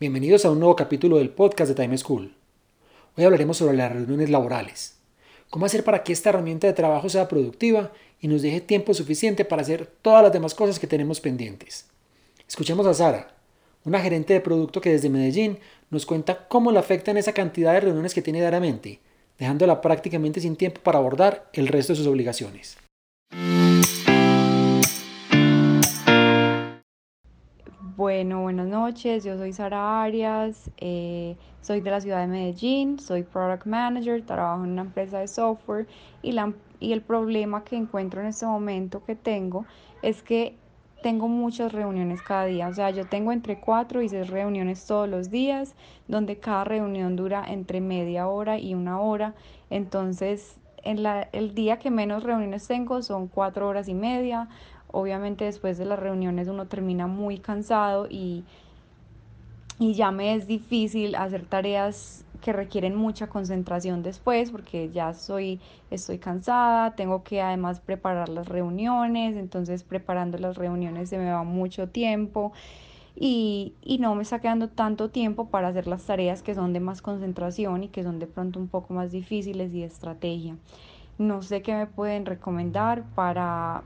Bienvenidos a un nuevo capítulo del podcast de Time School. Hoy hablaremos sobre las reuniones laborales. Cómo hacer para que esta herramienta de trabajo sea productiva y nos deje tiempo suficiente para hacer todas las demás cosas que tenemos pendientes. Escuchemos a Sara, una gerente de producto que desde Medellín nos cuenta cómo le afectan esa cantidad de reuniones que tiene diariamente, dejándola prácticamente sin tiempo para abordar el resto de sus obligaciones. Bueno, buenas noches, yo soy Sara Arias, eh, soy de la ciudad de Medellín, soy Product Manager, trabajo en una empresa de software y, la, y el problema que encuentro en este momento que tengo es que tengo muchas reuniones cada día, o sea, yo tengo entre cuatro y seis reuniones todos los días, donde cada reunión dura entre media hora y una hora, entonces en la, el día que menos reuniones tengo son cuatro horas y media, Obviamente después de las reuniones uno termina muy cansado y, y ya me es difícil hacer tareas que requieren mucha concentración después porque ya soy, estoy cansada, tengo que además preparar las reuniones, entonces preparando las reuniones se me va mucho tiempo y, y, no me está quedando tanto tiempo para hacer las tareas que son de más concentración y que son de pronto un poco más difíciles y de estrategia. No sé qué me pueden recomendar para,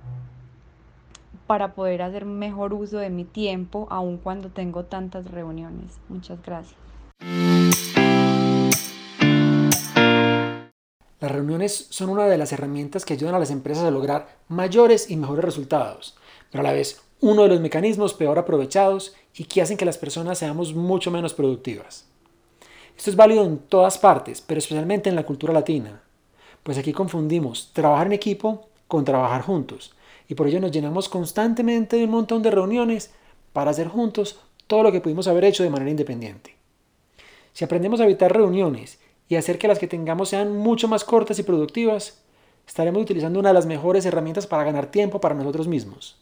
para poder hacer mejor uso de mi tiempo, aun cuando tengo tantas reuniones. Muchas gracias. Las reuniones son una de las herramientas que ayudan a las empresas a lograr mayores y mejores resultados, pero a la vez uno de los mecanismos peor aprovechados y que hacen que las personas seamos mucho menos productivas. Esto es válido en todas partes, pero especialmente en la cultura latina, pues aquí confundimos trabajar en equipo con trabajar juntos, y por ello nos llenamos constantemente de un montón de reuniones para hacer juntos todo lo que pudimos haber hecho de manera independiente. Si aprendemos a evitar reuniones y hacer que las que tengamos sean mucho más cortas y productivas, estaremos utilizando una de las mejores herramientas para ganar tiempo para nosotros mismos.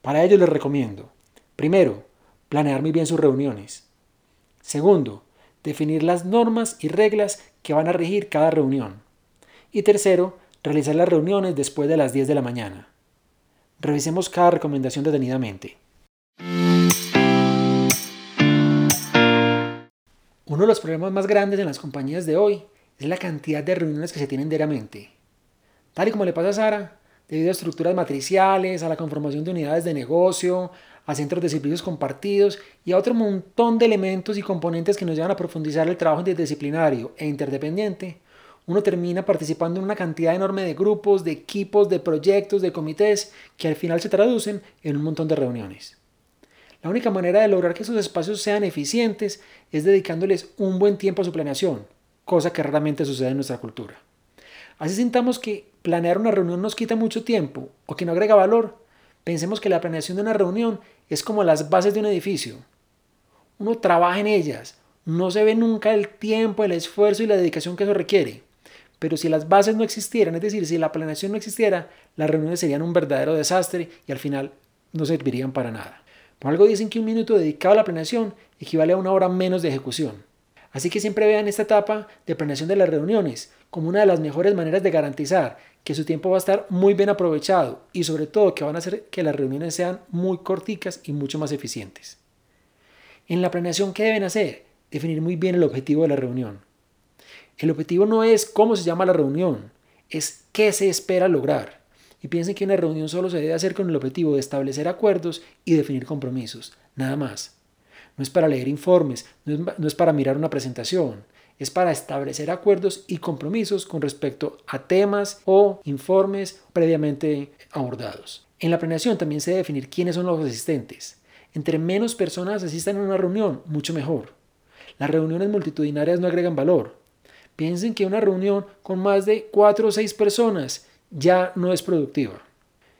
Para ello les recomiendo, primero, planear muy bien sus reuniones. Segundo, definir las normas y reglas que van a regir cada reunión. Y tercero, realizar las reuniones después de las 10 de la mañana. Revisemos cada recomendación detenidamente. Uno de los problemas más grandes en las compañías de hoy es la cantidad de reuniones que se tienen diariamente. Tal y como le pasa a Sara, debido a estructuras matriciales, a la conformación de unidades de negocio, a centros de servicios compartidos y a otro montón de elementos y componentes que nos llevan a profundizar el trabajo interdisciplinario e interdependiente, uno termina participando en una cantidad enorme de grupos, de equipos, de proyectos, de comités, que al final se traducen en un montón de reuniones. La única manera de lograr que esos espacios sean eficientes es dedicándoles un buen tiempo a su planeación, cosa que raramente sucede en nuestra cultura. Así sintamos que planear una reunión nos quita mucho tiempo o que no agrega valor, pensemos que la planeación de una reunión es como las bases de un edificio. Uno trabaja en ellas, no se ve nunca el tiempo, el esfuerzo y la dedicación que eso requiere. Pero si las bases no existieran, es decir, si la planeación no existiera, las reuniones serían un verdadero desastre y al final no servirían para nada. Por algo dicen que un minuto dedicado a la planeación equivale a una hora menos de ejecución. Así que siempre vean esta etapa de planeación de las reuniones como una de las mejores maneras de garantizar que su tiempo va a estar muy bien aprovechado y sobre todo que van a hacer que las reuniones sean muy corticas y mucho más eficientes. En la planeación, ¿qué deben hacer? Definir muy bien el objetivo de la reunión. El objetivo no es cómo se llama la reunión, es qué se espera lograr. Y piensen que una reunión solo se debe hacer con el objetivo de establecer acuerdos y definir compromisos, nada más. No es para leer informes, no es, para mirar una presentación, es para establecer acuerdos y compromisos con respecto a temas o informes previamente abordados. En la planeación también se debe definir quiénes son los asistentes. Entre menos personas asistan a una reunión, mucho mejor. Las reuniones multitudinarias no agregan valor, Piensen que una reunión con más de 4 o 6 personas ya no es productiva.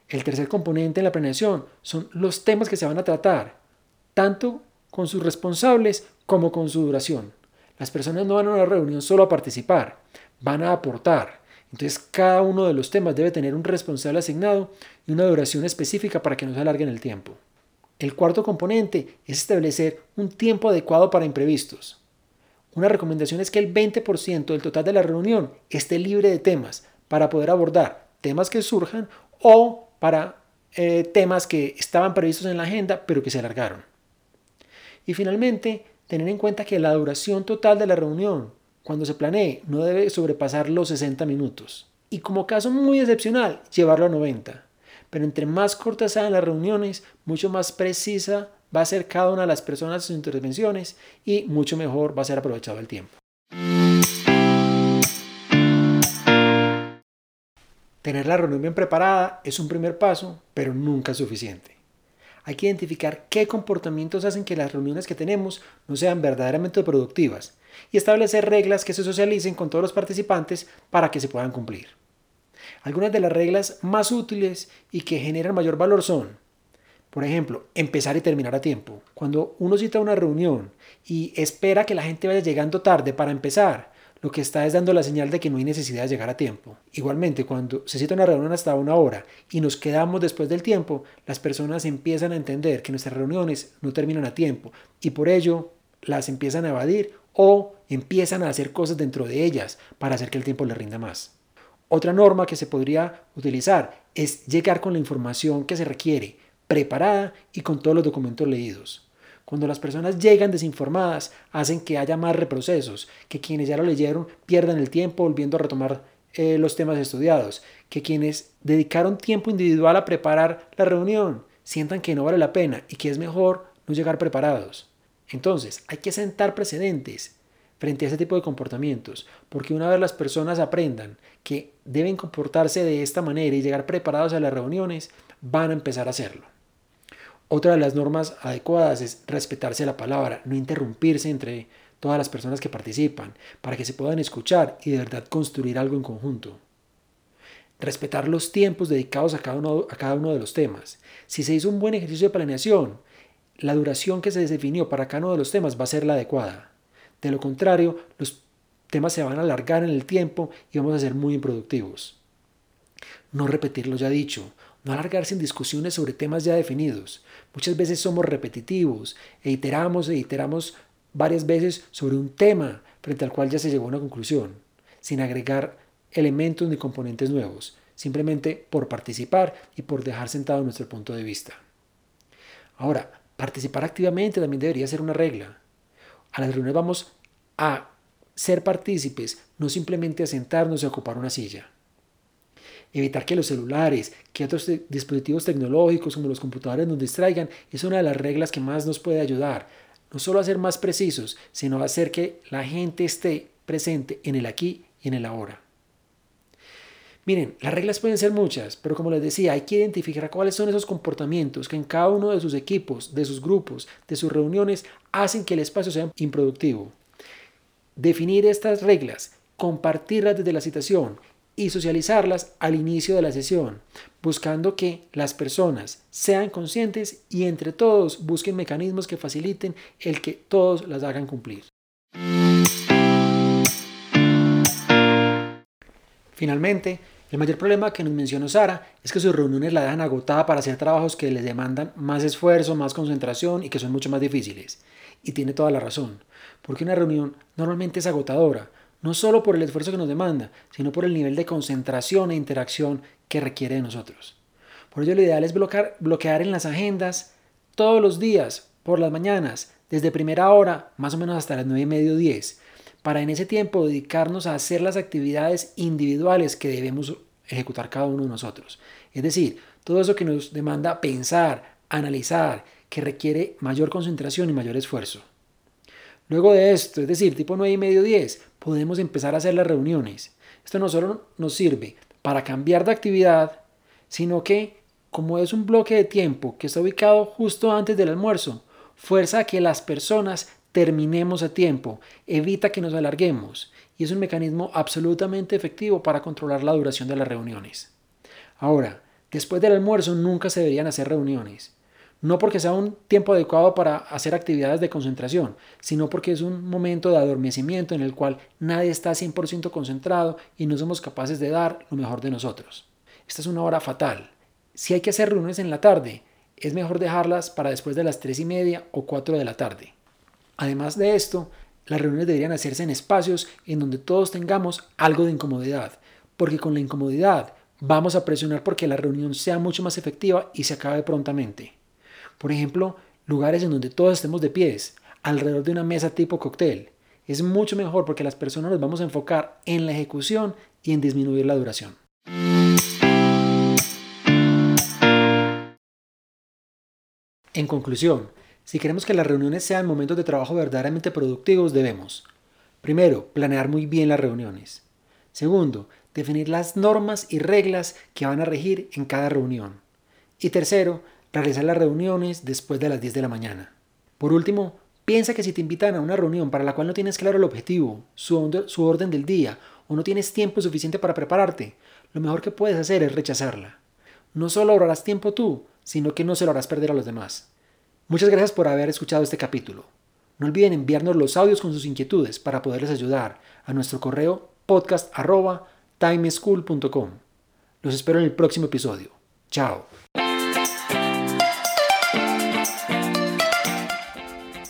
El tercer componente en la planeación son los temas que se van a tratar, tanto con sus responsables como con su duración. Las personas no van a una reunión solo a participar, van a aportar. Entonces cada uno de los temas debe tener un responsable asignado y una duración específica para que no se alargue en el tiempo. El cuarto componente es establecer un tiempo adecuado para imprevistos. Una recomendación es que el 20% del total de la reunión esté libre de temas para poder abordar temas que surjan o para eh, temas que estaban previstos en la agenda pero que se alargaron. Y finalmente, tener en cuenta que la duración total de la reunión, cuando se planee, no debe sobrepasar los 60 minutos. Y como caso muy excepcional, llevarlo a 90. Pero entre más cortas sean las reuniones, mucho más precisa va a ser cada una de las personas sus intervenciones y mucho mejor va a ser aprovechado el tiempo. Tener la reunión bien preparada es un primer paso, pero nunca es suficiente. Hay que identificar qué comportamientos hacen que las reuniones que tenemos no sean verdaderamente productivas y establecer reglas que se socialicen con todos los participantes para que se puedan cumplir. Algunas de las reglas más útiles y que generan mayor valor son por ejemplo, empezar y terminar a tiempo. Cuando uno cita una reunión y espera que la gente vaya llegando tarde para empezar, lo que está es dando la señal de que no hay necesidad de llegar a tiempo. Igualmente, cuando se cita una reunión hasta una hora y nos quedamos después del tiempo, las personas empiezan a entender que nuestras reuniones no terminan a tiempo y por ello las empiezan a evadir o empiezan a hacer cosas dentro de ellas para hacer que el tiempo les rinda más. Otra norma que se podría utilizar es llegar con la información que se requiere preparada y con todos los documentos leídos. Cuando las personas llegan desinformadas, hacen que haya más reprocesos, que quienes ya lo leyeron pierdan el tiempo volviendo a retomar eh, los temas estudiados, que quienes dedicaron tiempo individual a preparar la reunión sientan que no vale la pena y que es mejor no llegar preparados. Entonces, hay que sentar precedentes frente a ese tipo de comportamientos, porque una vez las personas aprendan que deben comportarse de esta manera y llegar preparados a las reuniones, van a empezar a hacerlo. Otra de las normas adecuadas es respetarse la palabra, no interrumpirse entre todas las personas que participan, para que se puedan escuchar y de verdad construir algo en conjunto. Respetar los tiempos dedicados a cada uno, a cada uno de los temas. Si se hizo un buen ejercicio de planeación, la duración que se definió para cada uno de los temas va a ser la adecuada. De lo contrario, los temas se van a alargar en el tiempo y vamos a ser muy improductivos. No repetir lo ya dicho, no alargarse en discusiones sobre temas ya definidos. Muchas veces somos repetitivos e iteramos e iteramos varias veces sobre un tema frente al cual ya se llegó a una conclusión, sin agregar elementos ni componentes nuevos, simplemente por participar y por dejar sentado nuestro punto de vista. Ahora, participar activamente también debería ser una regla. A las reuniones vamos a ser partícipes, no simplemente a sentarnos y a ocupar una silla evitar que los celulares, que otros dispositivos tecnológicos como los computadores nos distraigan, es una de las reglas que más nos puede ayudar, no solo a ser más precisos, sino a hacer que la gente esté presente en el aquí y en el ahora. Miren, las reglas pueden ser muchas, pero como les decía, hay que identificar cuáles son esos comportamientos que en cada uno de sus equipos, de sus grupos, de sus reuniones, hacen que el espacio sea improductivo. Definir estas reglas, compartirlas desde la citación y socializarlas al inicio de la sesión, buscando que las personas sean conscientes y entre todos busquen mecanismos que faciliten el que todos las hagan cumplir. Finalmente, el mayor problema que nos mencionó Sara es que sus reuniones la dejan agotada para hacer trabajos que les demandan más esfuerzo, más concentración y que son mucho más difíciles. Y tiene toda la razón, porque una reunión normalmente es agotadora, no solo por el esfuerzo que nos demanda, sino por el nivel de concentración e interacción que requiere de nosotros. Por ello, lo ideal es bloquear, bloquear en las agendas todos los días, por las mañanas, desde primera hora, más o menos hasta las 9 y medio 10, para en ese tiempo dedicarnos a hacer las actividades individuales que debemos ejecutar cada uno de nosotros. Es decir, todo eso que nos demanda pensar, analizar, que requiere mayor concentración y mayor esfuerzo. Luego de esto, es decir, tipo 9 y medio 10, podemos empezar a hacer las reuniones. Esto no solo nos sirve para cambiar de actividad, sino que, como es un bloque de tiempo que está ubicado justo antes del almuerzo, fuerza a que las personas terminemos a tiempo, evita que nos alarguemos y es un mecanismo absolutamente efectivo para controlar la duración de las reuniones. Ahora, después del almuerzo nunca se deberían hacer reuniones. No porque sea un tiempo adecuado para hacer actividades de concentración, sino porque es un momento de adormecimiento en el cual nadie está 100% concentrado y no somos capaces de dar lo mejor de nosotros. Esta es una hora fatal. Si hay que hacer reuniones en la tarde, es mejor dejarlas para después de las 3 y media o 4 de la tarde. Además de esto, las reuniones deberían hacerse en espacios en donde todos tengamos algo de incomodidad, porque con la incomodidad vamos a presionar porque la reunión sea mucho más efectiva y se acabe prontamente. Por ejemplo, lugares en donde todos estemos de pies, alrededor de una mesa tipo cóctel. Es mucho mejor porque las personas nos vamos a enfocar en la ejecución y en disminuir la duración. En conclusión, si queremos que las reuniones sean momentos de trabajo verdaderamente productivos, debemos, primero, planear muy bien las reuniones. Segundo, definir las normas y reglas que van a regir en cada reunión. Y tercero, realizar las reuniones después de las 10 de la mañana. Por último, piensa que si te invitan a una reunión para la cual no tienes claro el objetivo, su, su orden del día o no tienes tiempo suficiente para prepararte, lo mejor que puedes hacer es rechazarla. No solo ahorrarás tiempo tú, sino que no se lo harás perder a los demás. Muchas gracias por haber escuchado este capítulo. No olviden enviarnos los audios con sus inquietudes para poderles ayudar a nuestro correo podcast.timeschool.com. Los espero en el próximo episodio. Chao.